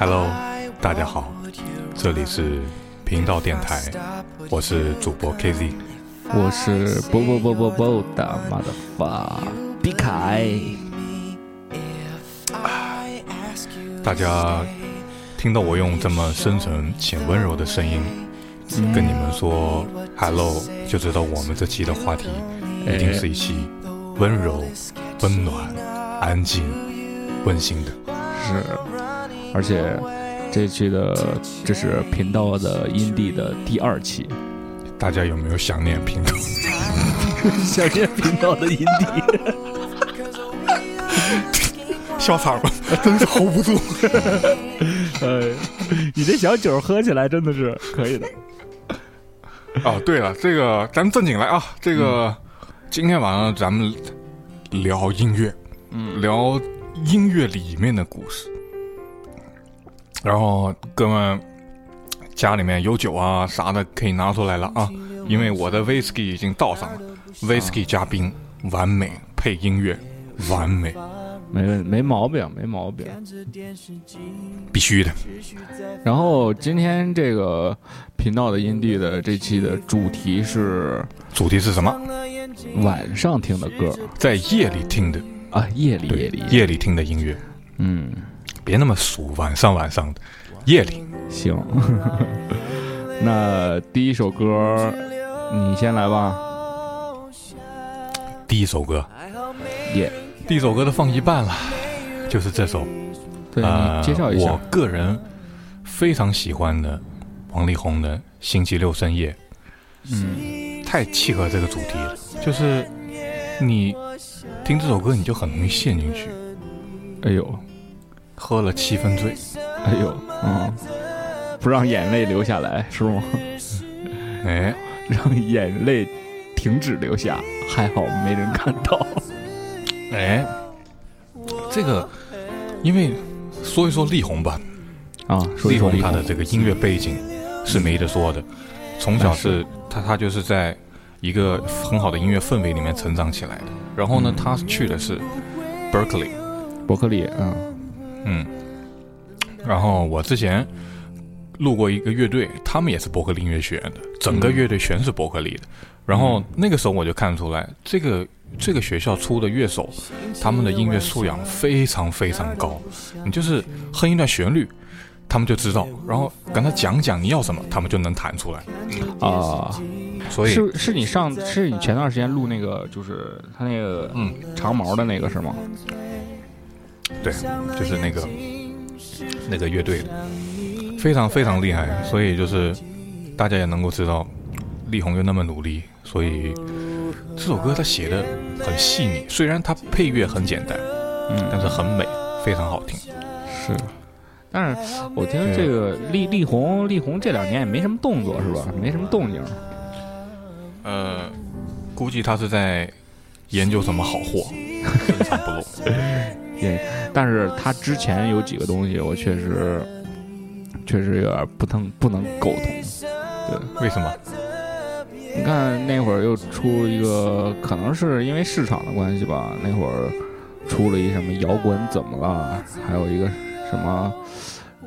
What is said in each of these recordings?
Hello，大家好，这里是频道电台，我是主播 KZ，我是不不不不不的妈的发毕凯。大家听到我用这么深沉且温柔的声音跟你们说 Hello，就知道我们这期的话题一定是一期温柔、温暖、安静、温馨的。是，而且这期的这是频道的阴地的第二期，大家有没有想念频道？想念频道的阴地，笑场了，真是 hold 不住。哎，你这小酒喝起来真的是可以的。哦，对了，这个咱们正经来啊，这个今天晚上咱们聊音乐，嗯，聊音乐里面的故事。然后哥们家里面有酒啊啥的可以拿出来了啊，因为我的 whisky 已经倒上了，whisky 加冰，完美配音乐，完美，没问没毛病，没毛病。必须的。然后今天这个频道的音地的这期的主题是主题是什么？晚上听的歌。在夜里听的，啊，夜里夜里，夜里听的音乐，嗯，别那么俗，晚上晚上的，夜里。行。那第一首歌你先来吧，第一首歌，耶、第一首歌都放一半了，就是这首。对呃你介绍一下我，个人非常喜欢的王力宏的《星期六深夜嗯，》，太契合这个主题了。就是你听这首歌，你就很容易陷进去，哎呦，喝了七分醉。哎呦，嗯，不让眼泪流下来是吗？哎，让眼泪停止流下，还好没人看到。哎，这个，因为说一说力宏吧，啊，说一力宏他的这个音乐背景是没得说的，从小那是。他他就是在一个很好的音乐氛围里面成长起来的。然后呢，他去的是 Berkeley，伯克利，嗯嗯，然后我之前录过一个乐队，他们也是伯克利音乐学院的，整个乐队全是伯克利的。然后那个时候我就看出来，这个这个学校出的乐手，他们的音乐素养非常非常高。你就是哼一段旋律，他们就知道，然后跟他讲讲你要什么，他们就能弹出来。啊，所以，是是你上是你前段时间录那个，就是他那个嗯，长毛的那个是吗？对，就是那个那个乐队的，非常非常厉害。所以就是大家也能够知道，力宏又那么努力，所以这首歌他写的很细腻。虽然他配乐很简单，嗯，但是很美，非常好听。是。但是我听这个力力宏，力宏这两年也没什么动作是吧？没什么动静。呃，估计他是在研究什么好货，深藏不 露。也，但是他之前有几个东西，我确实确实有点不能不能苟同。对为什么？你看那会儿又出一个，可能是因为市场的关系吧，那会儿出了一什么摇滚怎么了，还有一个什么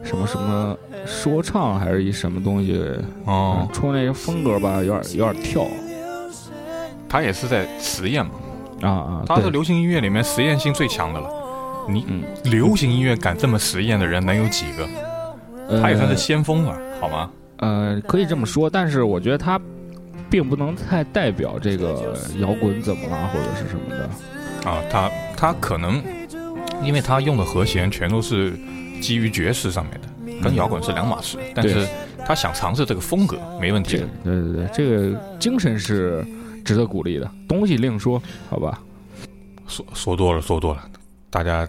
什么什么说唱，还是一什么东西，哦嗯，，出那个风格吧，有点有点跳他也是在实验嘛。啊啊，他是流行音乐里面实验性最强的了。你嗯，流行音乐敢这么实验的人能有几个？他也算是先锋了，好吗？呃，可以这么说，但是我觉得他并不能太代表这个摇滚怎么了，或者是什么的。啊，他他可能，因为他用的和弦全都是基于爵士上面的，跟摇滚是两码事。但是他想尝试这个风格，没问题的。对对对，这个精神是值得鼓励的，东西另说，好吧？说说多了，说多了，大家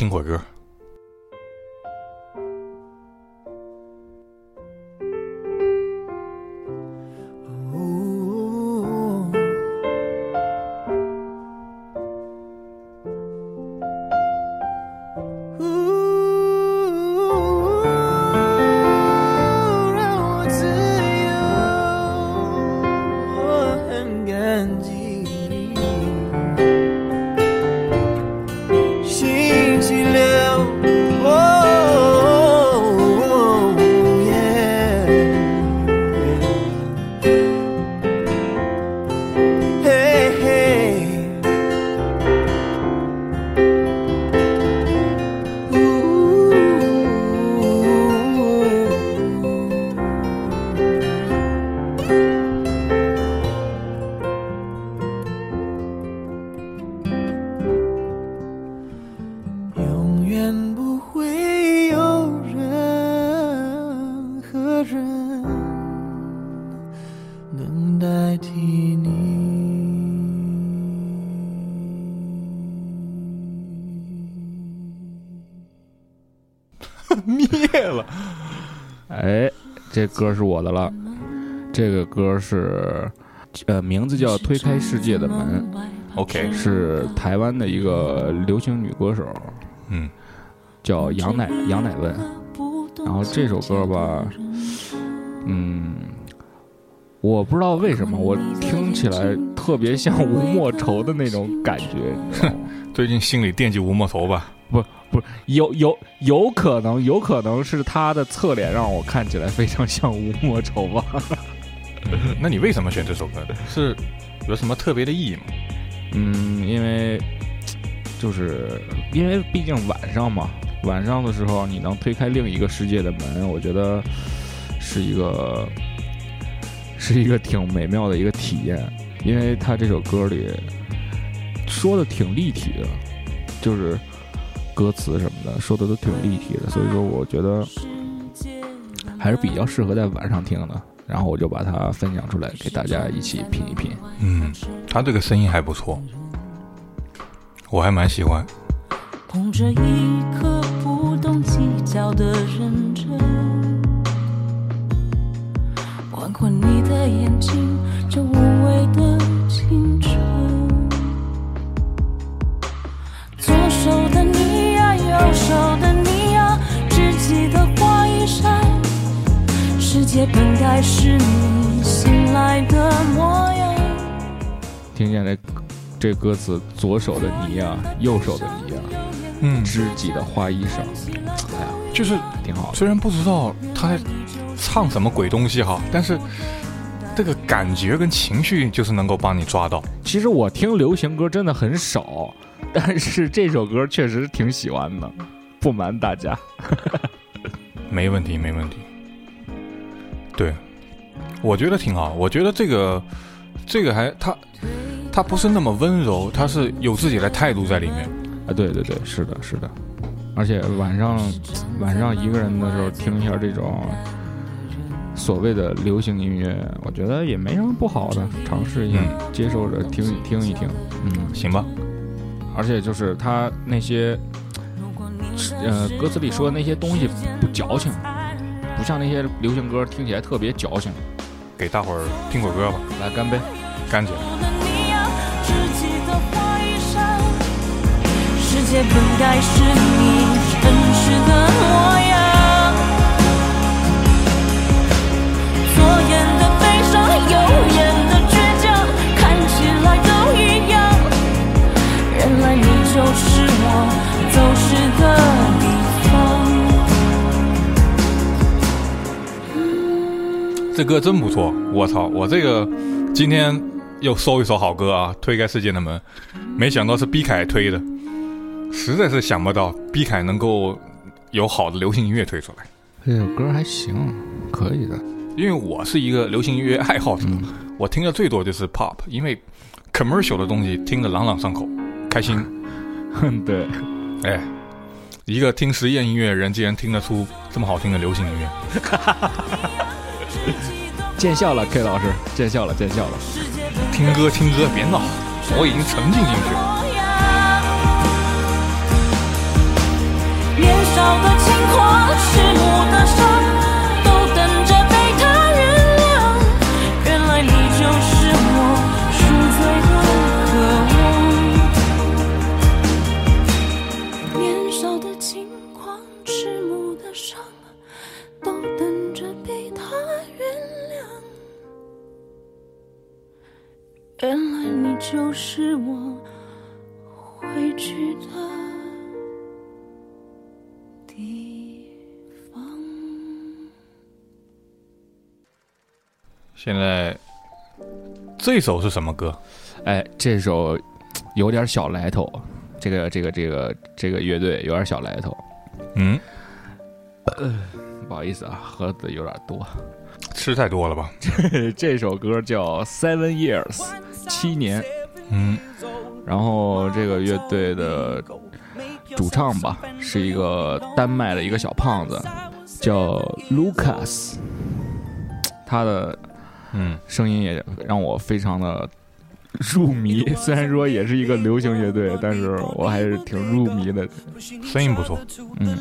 听会儿歌。歌是我的了。这个歌是，呃，名字叫《推开世界的门 OK，》，是台湾的一个流行女歌手，嗯，叫杨乃杨乃文。然后这首歌吧，嗯，我不知道为什么我听起来特别像吴莫愁的那种感觉，你知道吗？最近心里惦记吴莫愁吧？不是，有有有可能，有可能是他的侧脸让我看起来非常像吴莫愁吧。那你为什么选这首歌呢？是有什么特别的意义吗？嗯，因为就是因为毕竟晚上嘛，晚上的时候你能推开另一个世界的门，我觉得是一个是一个挺美妙的一个体验。因为他这首歌里说的挺立体的，就是歌词什么的说的都挺立体的，所以说我觉得还是比较适合在晚上听的。然后我就把它分享出来，给大家一起品一品。嗯，他这个声音还不错，我还蛮喜欢。捧着一颗不懂计较的认真，你的眼睛，这无畏的青春。手的你呀，只记得花衣裳，世界本该是你醒来的模样。听见这这歌词，左手的你呀，右手的你呀，嗯，知己的花衣裳，哎呀，就是挺好的。虽然不知道他在唱什么鬼东西哈，但是这个感觉跟情绪就是能够帮你抓到。其实我听流行歌真的很少，但是这首歌确实挺喜欢的，不瞒大家。没问题，没问题。对，我觉得挺好。我觉得这个这个还他他不是那么温柔，他是有自己的态度在里面。啊，对对对，是的，是的。而且晚上晚上一个人的时候听一下这种所谓的流行音乐，我觉得也没什么不好的，尝试一下，嗯接受着听听一听。嗯，行吧，而且就是他那些呃歌词里说的那些东西不矫情，不像那些流行歌听起来特别矫情。给大伙儿听会儿歌吧，来干杯！干起来。的你呀，只记得花一扇，世界本该是你真实的模样。左眼的悲伤，右眼的倔强，看起来都一样。原来你就是我。这歌真不错，我操！我这个今天又搜一首好歌啊，推开世界的门，没想到是毕凯推的，实在是想不到毕凯能够有好的流行音乐推出来。这首歌还行，可以的。因为我是一个流行音乐爱好者，嗯我听的最多就是 pop，因为 commercial 的东西听得朗朗上口，开心。哼，对，哎，一个听实验音乐的人竟然听得出这么好听的流行音乐，见笑了，K 老师，见笑了，见笑了。听歌听歌别闹，我已经沉浸进去了。年少的轻狂，赤裸的伤，现在这首是什么歌？哎，这首有点小来头，这个这个这个这个乐队有点小来头。嗯，呃不好意思啊，喝的有点多。吃太多了吧？这首歌叫《Seven Years》，七年。嗯，然后这个乐队的主唱吧，是一个丹麦的一个小胖子，叫 Lucas。他的嗯，声音也让我非常的入迷。虽然说也是一个流行乐队，但是我还是挺入迷的。声音不错。嗯，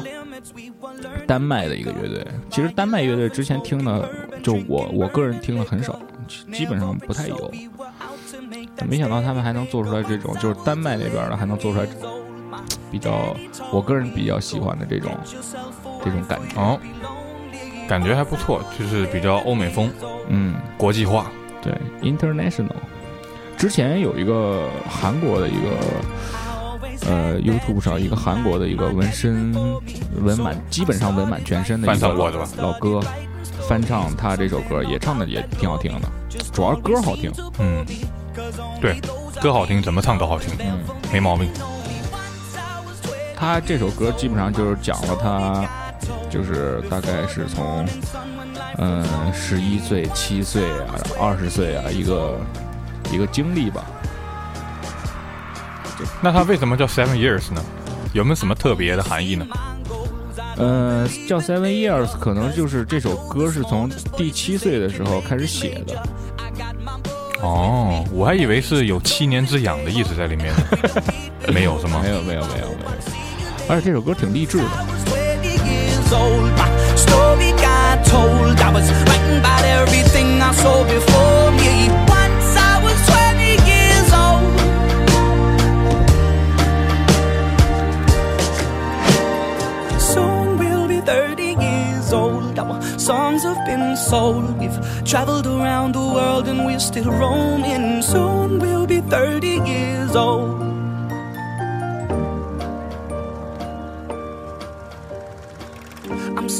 丹麦的一个乐队，其实丹麦乐队之前听的，就我我个人听的很少，基本上不太有。没想到他们还能做出来这种，就是丹麦那边的还能做出来比较，我个人比较喜欢的这种这种感觉。哦，感觉还不错，就是比较欧美风，嗯，国际化。对，international。之前有一个韩国的一个呃 YouTube 上一个韩国的一个纹身纹满，基本上纹满全身的一翻个老哥，翻唱他这首歌，也唱的也挺好听的，主要是歌好听。嗯，对，歌好听，怎么唱都好听，嗯，没毛病。他这首歌基本上就是讲了他，就是大概是从嗯十一岁、七岁啊、二十岁啊一个一个经历吧。那它为什么叫 Seven Years 呢？有没有什么特别的含义呢？嗯，叫 Seven Years，可能就是这首歌是从第七岁的时候开始写的。哦，我还以为是有七年之痒的意思在里面呢。没有是吗没？有，没有，没有，没有。而且这首歌挺励志的。20 years. My story got told. I was writing about everything I saw before me. Once I was 20 years old. Soon we'll be 30 years old. Our songs have been sold. We've traveled around the world and we're still roaming. Soon we'll be 30 years old.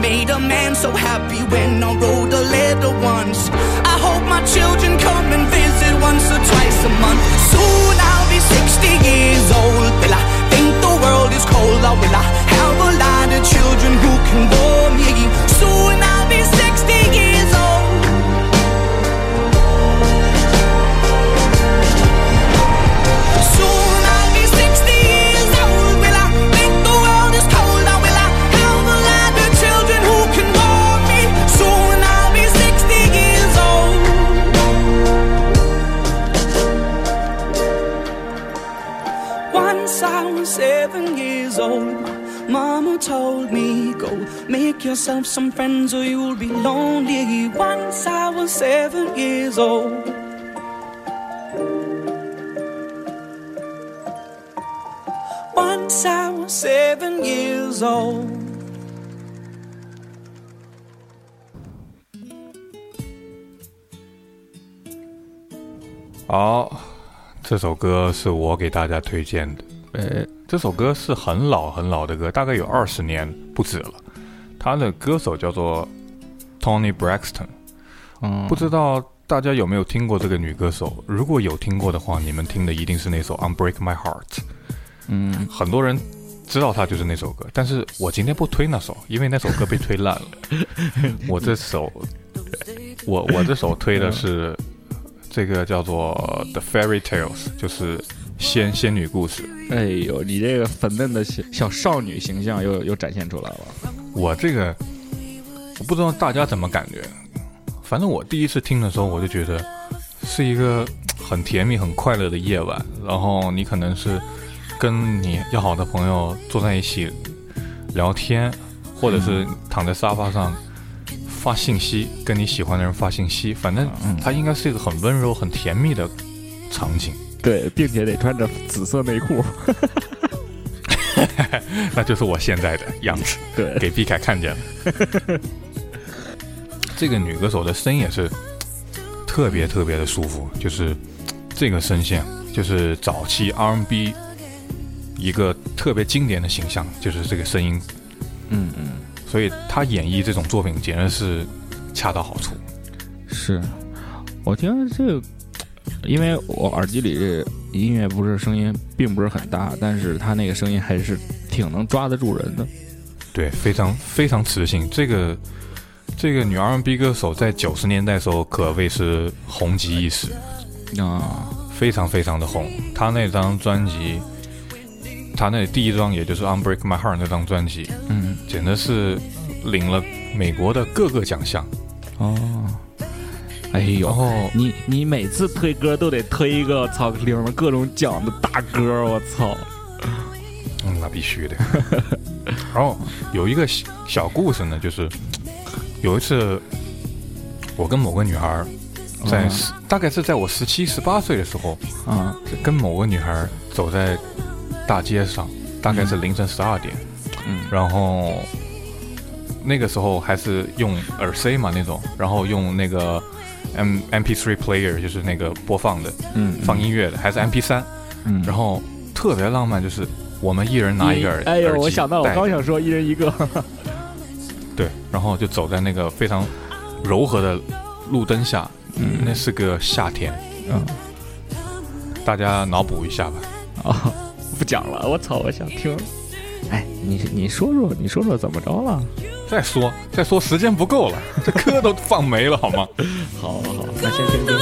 Made a man so happy when I wrote a letter once. I hope my children come and visit once or twice a month. Soon I'll be 60 years old. Will I think the world is cold or will I have a lot of children who can warm me? Soon I'll be 60 years Go make yourself some friends or you'll be lonely. Once I was seven years old. Once I was seven years old. 好，这首歌是我给大家推荐的。呃，这首歌是很老很老的歌，大概有二十年不止了。他的歌手叫做 Tony Braxton，嗯，不知道大家有没有听过这个女歌手？如果有听过的话，你们听的一定是那首《Unbreak My Heart》。嗯，很多人知道她就是那首歌，但是我今天不推那首，因为那首歌被推烂了。我这首，我我这首推的是这个叫做《The Fairy Tales》，就是仙仙女故事。哎呦，你这个粉嫩的小小少女形象又又展现出来了。我这个我不知道大家怎么感觉，反正我第一次听的时候，我就觉得是一个很甜蜜、很快乐的夜晚。然后你可能是跟你要好的朋友坐在一起聊天，或者是躺在沙发上发信息，跟你喜欢的人发信息。反正它应该是一个很温柔、很甜蜜的场景。对，并且得穿着紫色内裤。那就是我现在的样子。对，给毕凯看见了。这个女歌手的声音也是特别特别的舒服，就是这个声线，就是早期 R&B 一个特别经典的形象，就是这个声音，嗯嗯，所以她演绎这种作品简直是恰到好处。是我听这个，因为我耳机里音乐不是声音并不是很大，但是它那个声音还是挺能抓得住人的。对，非常非常磁性。这个这个女 R&B 歌手在九十年代的时候可谓是红极一时，啊，非常非常的红。她那张专辑，她那第一张也就是《Unbreak My Heart》那张专辑，嗯，简直是领了美国的各个奖项。哦，哎呦你你每次推歌都得推一个操里面各种奖的大歌，我操！嗯，那必须的。然后有一个小小故事呢，就是有一次我跟某个女孩在大概是在我十七十八岁的时候，啊，跟某个女孩走在大街上，大概是凌晨十二点，嗯然后那个时候还是用耳塞嘛那种，然后用那个 M M P three player 就是那个播放的嗯，放音乐的，还是 M P 三。嗯，然后特别浪漫，就是我们一人拿一个耳，哎呦，我想到我刚想说一人一个。对，然后就走在那个非常柔和的路灯下，嗯。那是个夏天，嗯。大家脑补一下吧。啊，不讲了，我操，我想听。哎，你你说说，你说说怎么着了？再说再说，时间不够了，这歌都放没了好吗？好好好，那先听听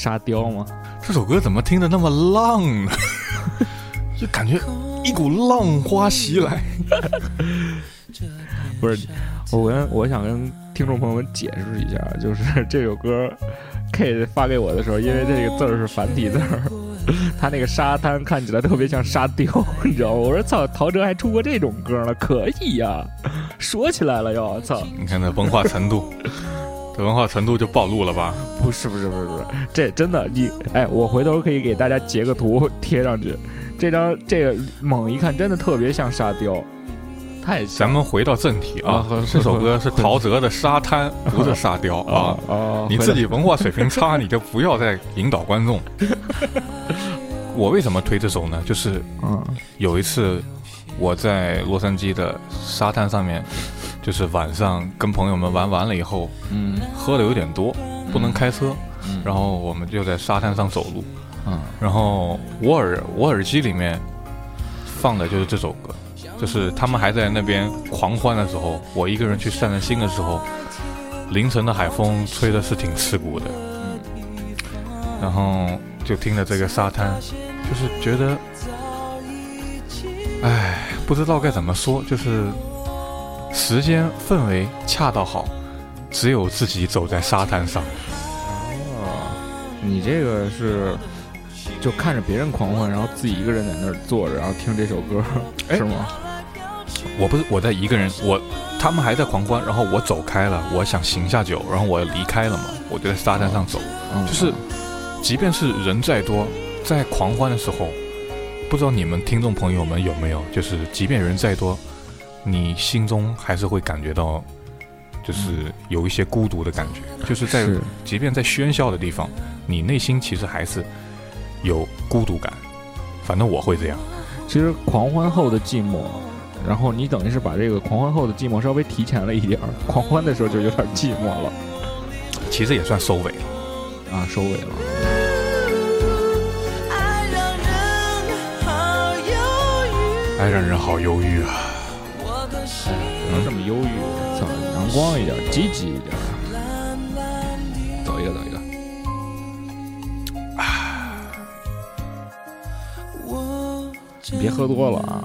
沙雕吗？这首歌怎么听着那么浪呢？就感觉一股浪花袭来。不是，我跟我想跟听众朋友们解释一下，就是这首歌 K 发给我的时候，因为这个字儿是繁体字儿，他那个沙滩看起来特别像沙雕，你知道吗？我说操，陶喆还出过这种歌呢，可以呀，说起来了又，操！你看这文化程度，这文化程度就暴露了吧？不是不是不是不是，这真的你哎，我回头可以给大家截个图贴上去。这张这个猛一看真的特别像沙雕，太像咱们回到正题啊啊，这首歌是陶喆的《沙滩》，不是沙雕啊。啊！你自己文化水平差，你就不要再引导观众。我为什么推这首呢？就是嗯有一次我在洛杉矶的沙滩上面，就是晚上跟朋友们玩完了以后，嗯喝的有点多，不能开车，嗯，然后我们就在沙滩上走路，嗯。然后我耳我耳机里面放的就是这首歌，就是他们还在那边狂欢的时候，我一个人去散散心的时候，凌晨的海风吹的是挺刺骨的，嗯然后就听着这个沙滩，就是觉得，唉，不知道该怎么说，就是时间氛围恰到好，只有自己走在沙滩上。哦，你这个是就看着别人狂欢，然后自己一个人在那儿坐着，然后听这首歌，哎是吗？我不是我在一个人，我他们还在狂欢，然后我走开了，我想醒下酒，然后我离开了嘛，我就在沙滩上走。嗯就是，即便是人再多，在狂欢的时候，不知道你们听众朋友们有没有，就是即便人再多，你心中还是会感觉到，就是有一些孤独的感觉，就是在即便在喧嚣的地方，你内心其实还是有孤独感。反正我会这样。其实狂欢后的寂寞，然后你等于是把这个狂欢后的寂寞稍微提前了一点儿，狂欢的时候就有点寂寞了其实也算收尾了。啊，收尾了。爱让人好忧郁。哎，让人好忧郁啊！光一点，积极一点。走一个，走一个。我你别喝多了啊，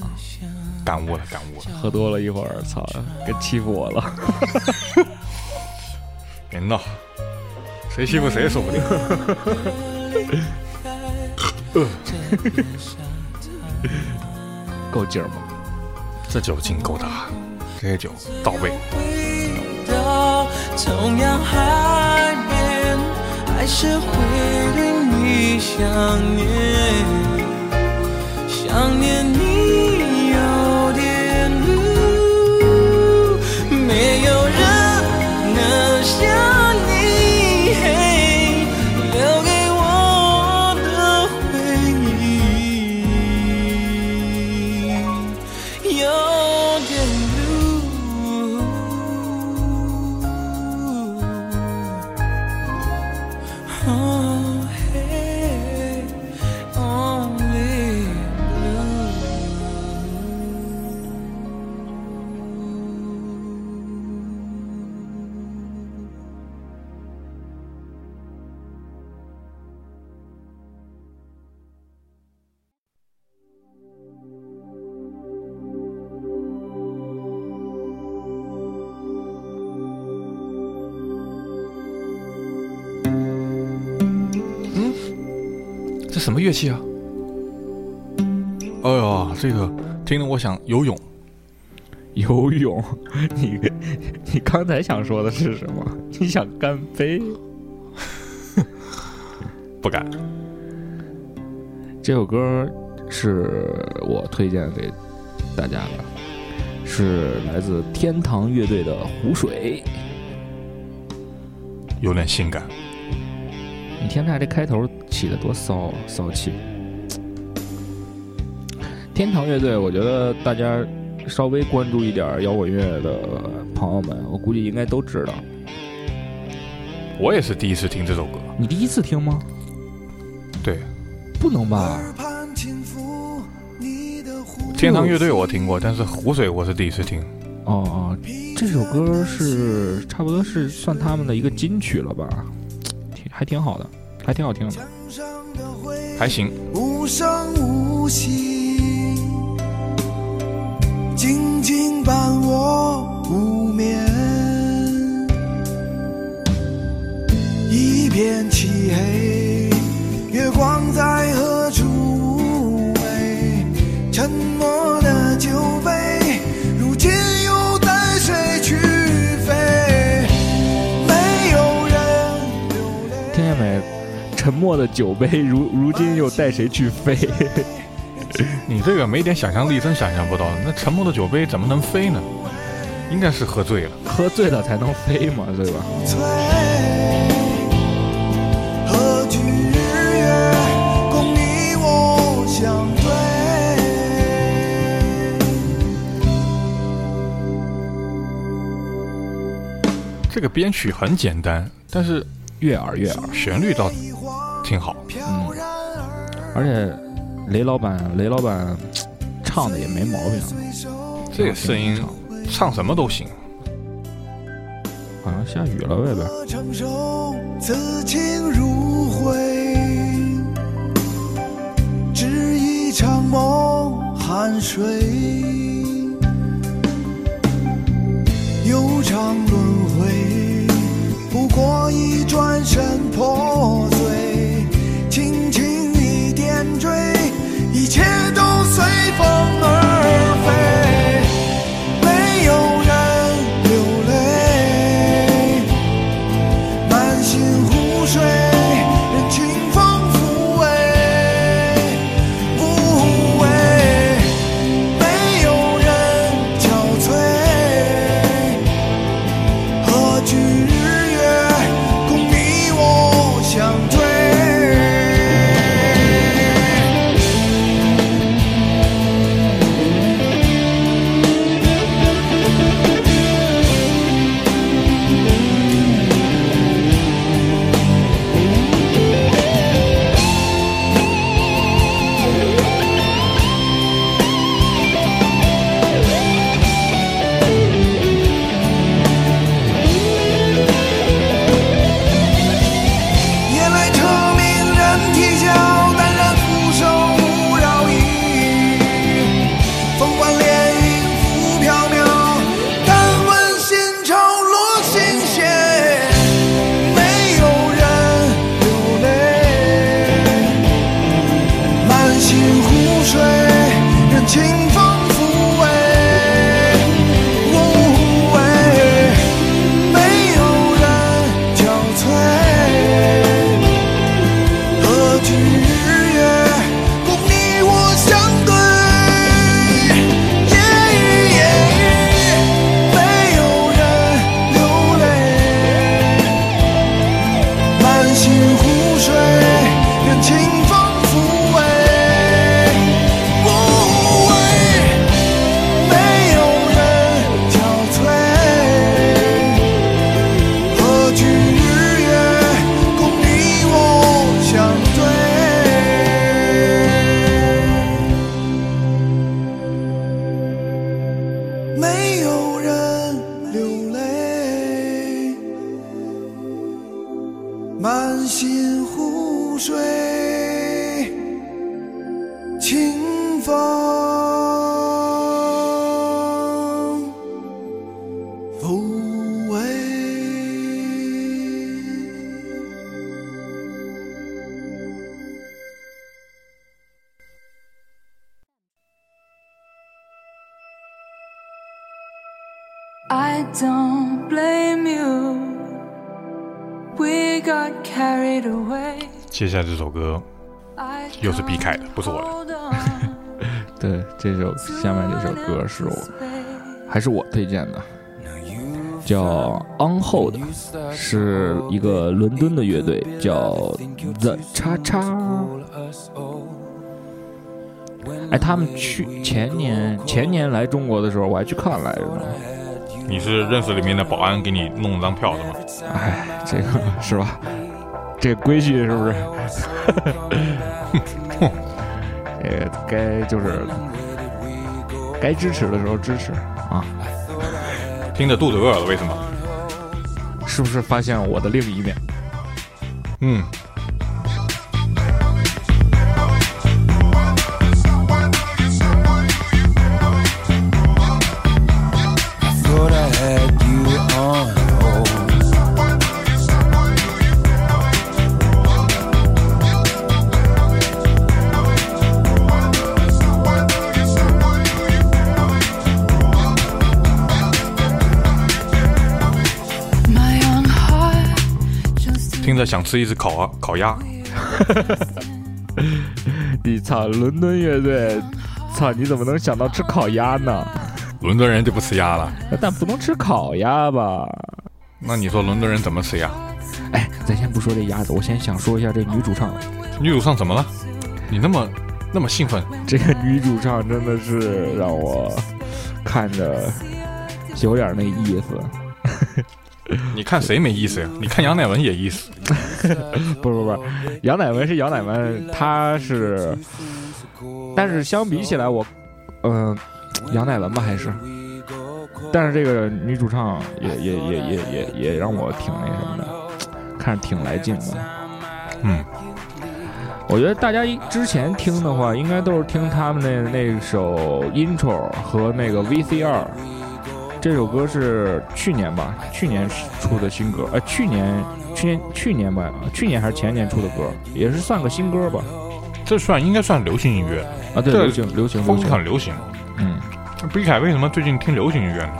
感悟了，感悟了。喝多了一会儿，操，该欺负我了。别闹，谁欺负谁说不定。够劲儿吗？这酒劲够大，这些酒到位。同样海边，还是会对你想念，想念你有点苦，没有人能像你。什么乐器啊？哎呀，这个听得我想游泳。游泳，你你刚才想说的是什么？你想干杯？不敢。这首歌是我推荐给大家的，是来自天堂乐队的《湖水》。有点性感。你听他这开头起的多骚骚气。天堂乐队，我觉得大家稍微关注一点摇滚乐的朋友们，我估计应该都知道。我也是第一次听这首歌。你第一次听吗？对，不能吧？天堂乐队我听过，但是湖水我是第一次听。哦哦，这首歌是差不多是算他们的一个金曲了吧？挺还挺好的，还挺好听的。还行，无声无息，静静伴我无眠。一片漆黑，沉默的酒杯，如 如今又带谁去飞？你这个没点想象力真想象不到。那沉默的酒杯怎么能飞呢？应该是喝醉了。喝醉了才能飞嘛，对吧？醉，何惧日月，共你我相对。这个编曲很简单，但是悦耳悦耳。旋律倒挺好。嗯然而而且雷老板，雷老板唱的也没毛病，这个声音唱什么都行。好像下雨了，外边。此情如灰，只一场梦，汗水，接下来这首歌又是毕凯的，不是我的。对，这首下面这首歌是我还是我推荐的，叫《On Hold》，是一个伦敦的乐队，叫 The 叉叉。哎，他们去前年前年来中国的时候，我还去看来着呢。你是认识里面的保安给你弄了张票是吗？哎，这个是吧？这规矩是不是？呃，该就是该支持的时候支持啊！听着肚子饿了，为什么？是不是发现我的另一面？嗯，想吃一只烤啊烤鸭。你操，伦敦乐队，操，你怎么能想到吃烤鸭呢？伦敦人就不吃鸭了，但不能吃烤鸭吧？那你说伦敦人怎么吃鸭？哎，咱先不说这鸭子，我先想说一下这女主唱。女主唱怎么了？你那么那么兴奋？这个女主唱真的是让我看着有点那意思。你看谁没意思呀？你看杨乃文也意思。不不不，杨乃文是杨乃文，他是，但是相比起来我，嗯、杨乃文吧还是，但是这个女主唱也也也也也也让我挺那什么的，看着挺来劲的。嗯，我觉得大家之前听的话，应该都是听他们那那首 intro 和那个 VCR。这首歌是去年吧，去年出的新歌，呃，去年去年去年吧，去年还是前年出的歌，也是算个新歌吧。这算应该算流行音乐，啊，对，这流行流行流风行，很流行。嗯，毕凯为什么最近听流行音乐呢？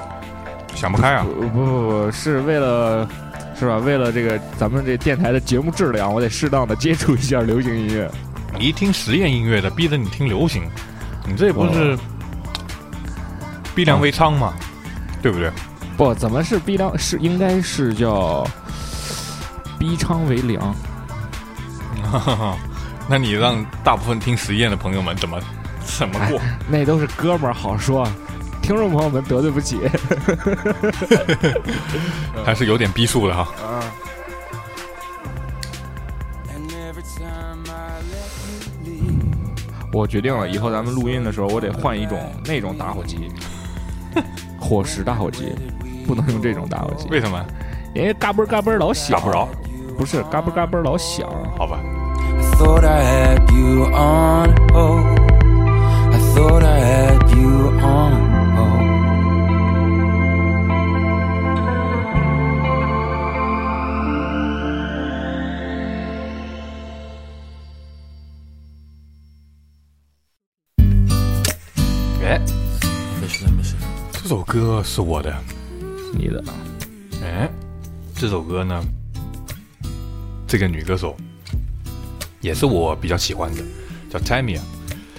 想不开啊！不不不不，是为了是吧？为了这个咱们这电台的节目质量，我得适当的接触一下流行音乐。你一听实验音乐的，逼着你听流行，你这不是逼良为娼吗？对不对？不，怎么是逼良？是应该是叫逼娼为良。那你让大部分听实验的朋友们怎么怎么过？那都是哥们儿，好说。听众朋友们得罪不起。还是有点逼数的哈。我决定了，以后咱们录音的时候，我得换一种那种打火机，火石打火机，不能用这种打火机，为什么？因为嘎嘣嘎嘣老响，打不着，不是嘎嘣嘎嘣老响。好吧。I 是我的。你的哎，这首歌呢，这个女歌手也是我比较喜欢的，叫 Tamia。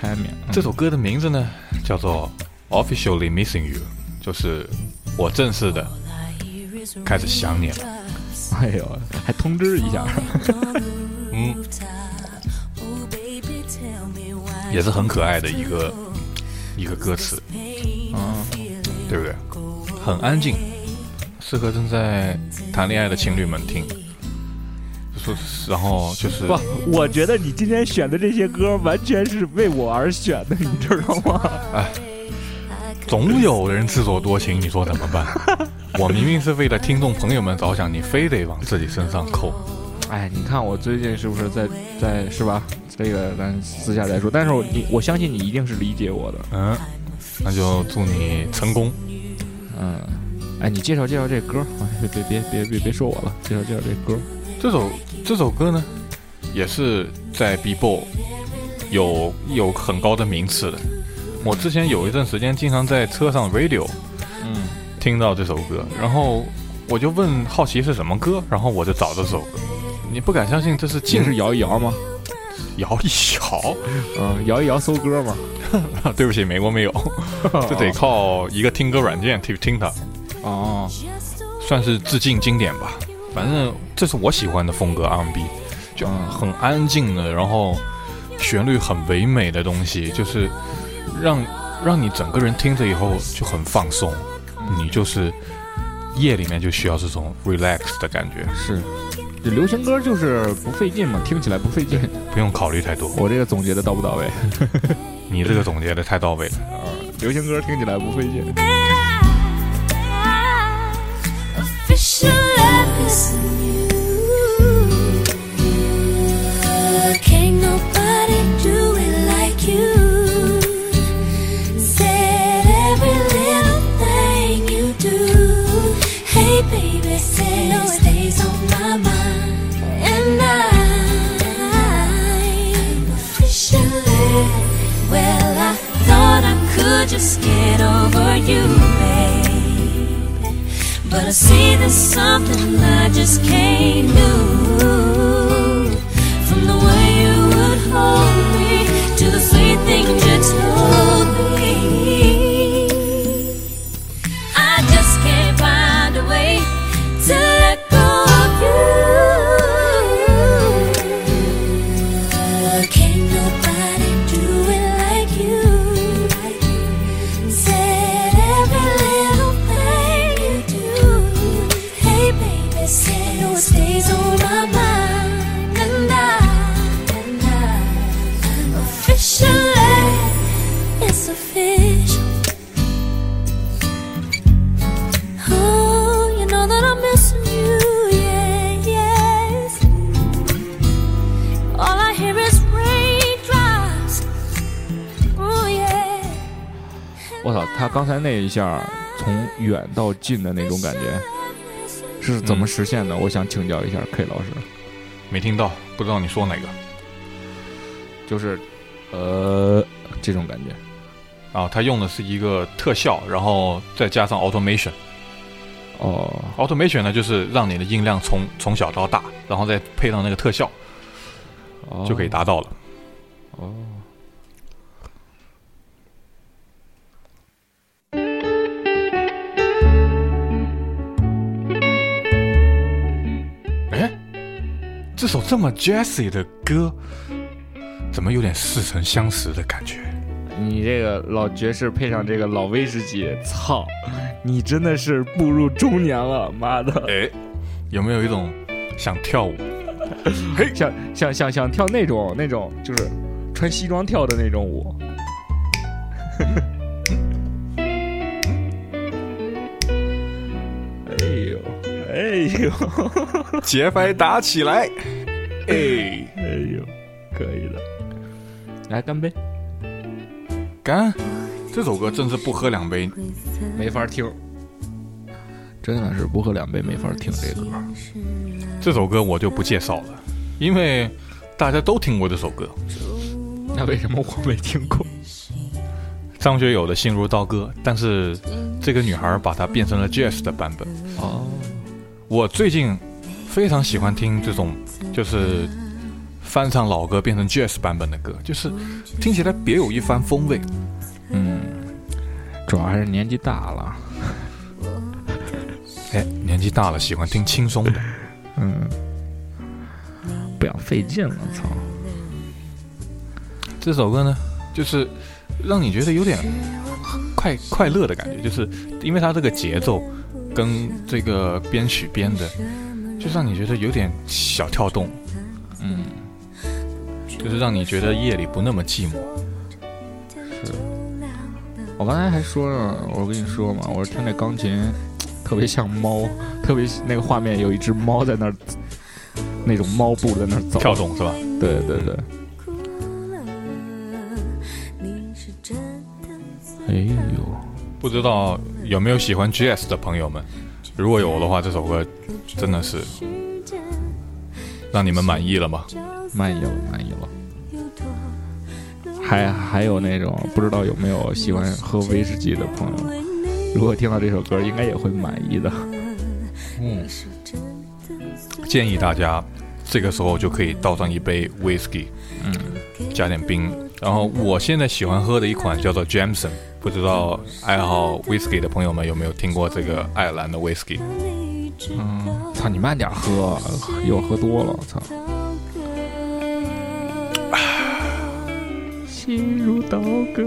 timing，这首歌的名字呢叫做《Officially Missing You》，就是我正式的开始想你了。哎呦，还通知一下，嗯，也是很可爱的一个一个歌词，嗯，对不对？很安静，适合正在谈恋爱的情侣们听。说，然后就是不，我觉得你今天选的这些歌完全是为我而选的，你知道吗？哎总有人自作多情，你说怎么办？我明明是为了听众朋友们着想，你非得往自己身上扣。哎，你看我最近是不是在在是吧？这个咱私下再说。但是我你我相信你一定是理解我的。嗯，那就祝你成功。嗯，哎，你介绍介绍这歌，啊别别别别别别说我了，介绍介绍这歌。这首这首歌呢，也是在 B-boy 有有很高的名次的。我之前有一段时间经常在车上 radio 嗯，听到这首歌，然后我就问好奇是什么歌，然后我就找这首歌。你不敢相信这是近竟是摇一摇吗？摇一摇，嗯，摇一摇搜歌吗？对不起，美国没有，这得靠一个听歌软件去听它，哦，算是致敬经典吧。反正这是我喜欢的风格 R&B，就嗯很安静的，然后旋律很唯美的东西，就是让让你整个人听着以后就很放松，你就是夜里面就需要这种 relax 的感觉，是，这流行歌就是不费劲嘛，听起来不费劲。不用考虑太多。我这个总结的到不到位？你这个总结的太到位了啊。流行歌听起来不费劲。Can't nobody do it like you. Well. I thought I could just get over you, babe. But I see there's something I just can't do. From the way you would hold me to the sweet things you told me. 一下从远到近的那种感觉是怎么实现的？我想请教一下 K 老师，没听到，不知道你说哪个就是呃这种感觉。啊？他用的是一个特效，然后再加上 automation。哦，automation 呢，就是让你的音量从从小到大，然后再配上那个特效，哦就可以达到了。哦。这首这么 jazzy 的歌，怎么有点似曾相识的感觉？你这个老爵士配上这个老威士忌，操！你真的是步入中年了，妈的！哎，有没有一种想跳舞？嘿想想想想跳那种那种就是穿西装跳的那种舞。哎呦，节拍打起来！哎，哎呦，可以了。来干杯！干！这首歌真是不喝两杯，没法听，真的是不喝两杯没法听这歌。这首歌我就不介绍了，因为大家都听过这首歌。那为什么我没听过？张学友的《心如刀割》，但是这个女孩把它变成了 jazz 的版本。哦，我最近非常喜欢听这种，就是翻唱老歌变成 jazz 版本的歌，就是听起来别有一番风味。嗯，主要还是年纪大了。哎，年纪大了喜欢听轻松的，嗯，不想费劲了，操！这首歌呢，就是让你觉得有点快快乐的感觉，就是因为它这个节奏跟这个编曲编的，就让你觉得有点小跳动，嗯，就是让你觉得夜里不那么寂寞。是我刚才还说了，我跟你说嘛，我说听那钢琴特别像猫，特别那个画面有一只猫在那儿那种猫步在那儿走，跳动是吧？对对对，哎呦，不知道有没有喜欢 GS 的朋友们？如果有的话，这首歌真的是让你们满意了吗？满意了，满意了。还还有那种不知道有没有喜欢喝威士忌的朋友，如果听到这首歌，应该也会满意的。嗯，建议大家这个时候就可以倒上一杯 whisky，嗯，加点冰。然后我现在喜欢喝的一款叫做 Jameson，不知道爱好 whisky 的朋友们有没有听过这个爱尔兰的 whisky？嗯，操你慢点喝，一会儿喝多了，我操。心如刀割，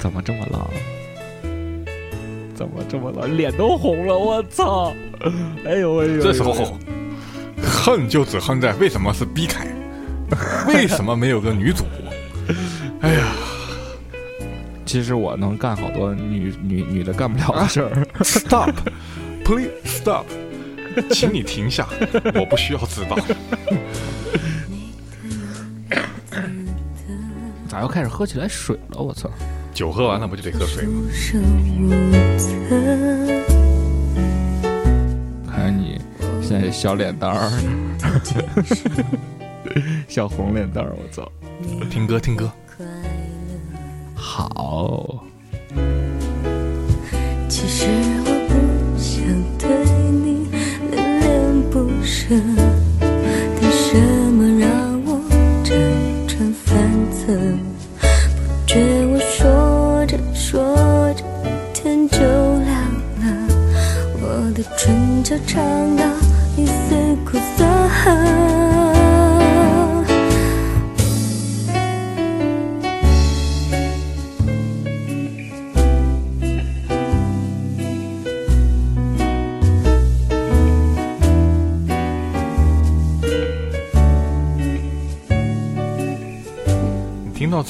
怎么这么浪？怎么这么浪？脸都红了，我操！哎呦哎呦！这时候恨就只恨在为什么是 B 凯，为什么没有个女主？哎呀，其实我能干好多女女女的干不了的事儿。Stop，please stop，请你停下，我不需要知道。咋又开始喝起来水了？我操！酒喝完了不就得喝水吗？看看你现在小脸蛋儿，小红脸蛋儿，我操！听歌听歌，好，其实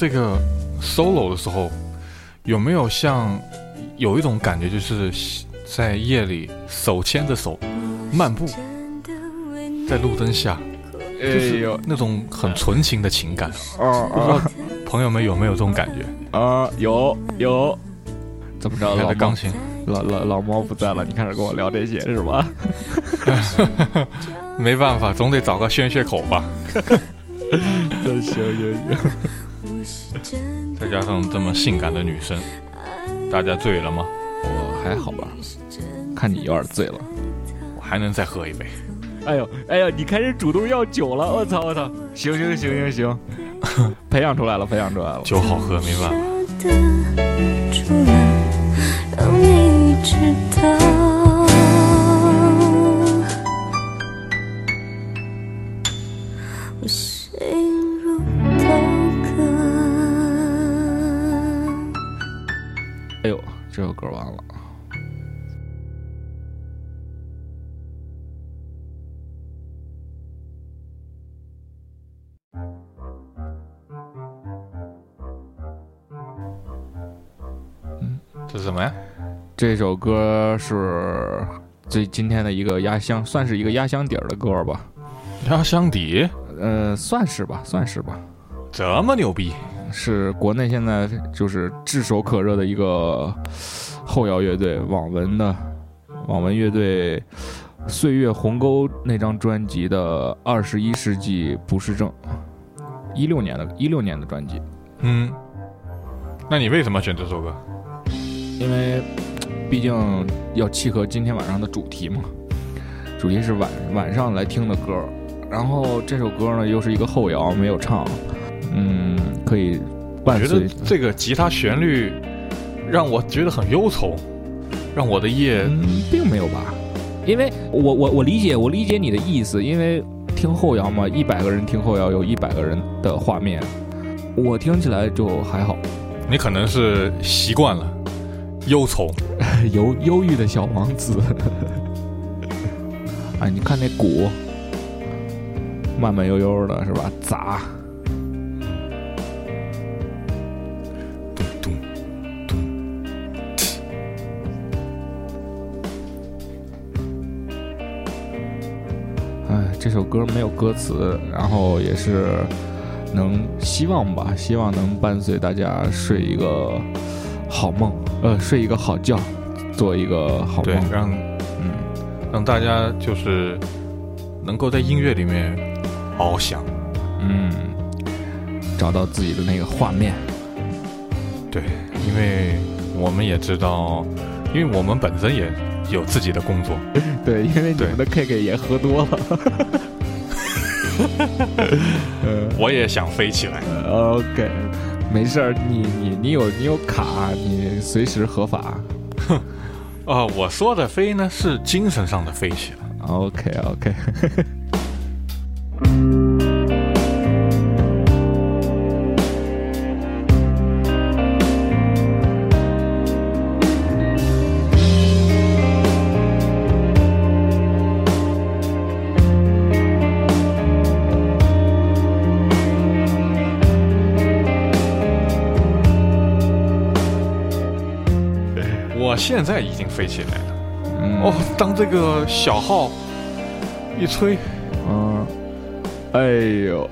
这个 solo 的时候，有没有像有一种感觉，就是在夜里手牵着手漫步在路灯下，哎就是那种很纯情的情感。哦不知道朋友们有没有这种感觉？啊，有有，怎么着？老钢琴，老老老猫不在了，你开始跟我聊这些是吧？没办法，总得找个宣泄口吧。行行行，再加上这么性感的女生，大家醉了吗？我还好吧？看你有点醉了。我还能再喝一杯。哎呦哎呦，你开始主动要酒了，我操我操！行行行行行，培养出来了，培养出来了。酒好喝，没办法。让你知道，完了。这是什么呀？这首歌是这今天的一个压箱，算是一个压箱底儿的歌吧。压箱底，呃，算是吧，算是吧。这么牛逼？是国内现在就是炙手可热的一个后摇乐队，网文的网文乐队《岁月鸿沟》那张专辑的《二十一世纪不是症》，一六年的一六年的专辑。嗯，那你为什么选这首歌？因为毕竟要契合今天晚上的主题嘛，主题是晚晚上来听的歌，然后这首歌呢又是一个后摇，没有唱，嗯，可以我伴随觉得这个吉他旋律让我觉得很忧愁，让我的夜嗯，并没有吧，因为我我我理解我理解你的意思，因为听后摇嘛，一百个人听后摇有一百个人的画面，我听起来就还好，你可能是习惯了忧愁。忧忧郁的小王子，哎，你看那鼓，慢慢悠悠的是吧？砸，这首歌没有歌词，然后也是能希望吧，希望能伴随大家睡一个好梦，呃，睡一个好觉，做一个好梦，。对让嗯，让大家就是能够在音乐里面翱翔。嗯，找到自己的那个画面。对，因为我们也知道，因为我们本身也有自己的工作。对，因为你们的 K K 也喝多了。呃 我也想飞起来。OK，没事儿，你你你有你有卡，你随时合法。啊、我说的飞呢是精神上的飞起来。OK OK，现在已经飞起来了。嗯哦，当这个小号一吹，嗯，哎呦，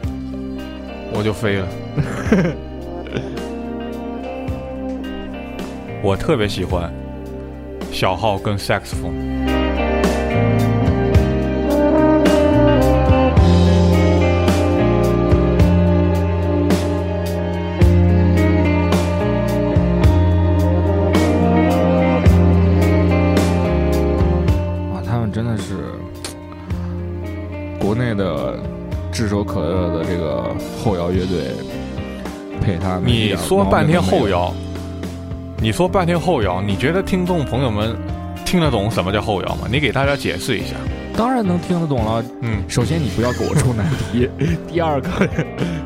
我就飞了。我特别喜欢小号跟萨克斯风。他们你说半天后摇，你说半天后摇，你觉得听众朋友们听得懂什么叫后摇吗？你给大家解释一下。当然能听得懂了。嗯，首先，你不要给我出难题；第二个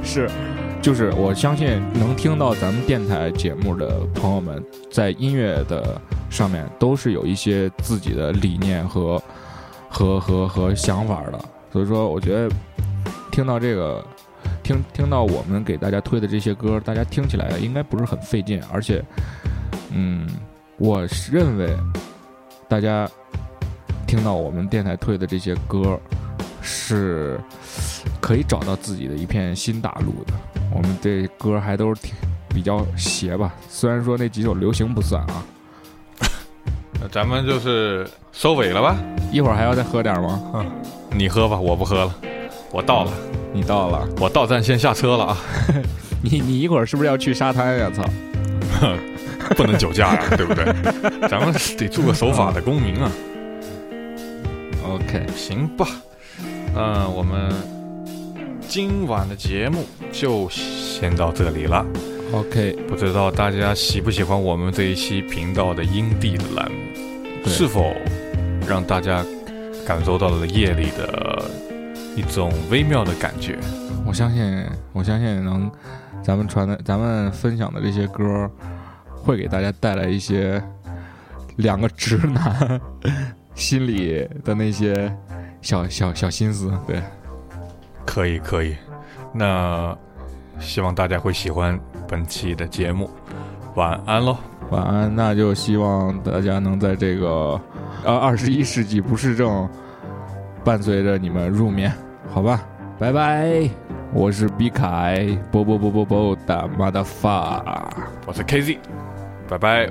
是，就是我相信能听到咱们电台节目的朋友们，在音乐的上面都是有一些自己的理念和和和和想法的。所以说，我觉得听到这个，听听到我们给大家推的这些歌，大家听起来应该不是很费劲，而且，嗯，我认为大家听到我们电台推的这些歌，是可以找到自己的一片新大陆的。我们这歌还都是挺比较邪吧，虽然说那几首流行不算啊。那 咱们就是收尾了吧？一会儿还要再喝点吗？你喝吧，我不喝了，我到了，你到了，我到站先下车了啊，你你一会儿是不是要去沙滩呀？操！不能酒驾呀、对不对？咱们得做个守法的公民啊。OK，行吧，嗯、我们今晚的节目就先到这里了。OK，不知道大家喜不喜欢我们这一期频道的阴地栏目，是否让大家感受到了夜里的一种微妙的感觉？我相信，我相信能，咱们传的，咱们分享的这些歌，会给大家带来一些两个直男心里的那些小小小心思。对，可以，可以。那希望大家会喜欢本期的节目。晚安喽。晚安。那就希望大家能在这个呃二十一世纪不适症伴随着你们入眠，好吧？拜拜。我是比凯，，bo bo bo bo bo，大妈的发。我是 KZ，拜拜。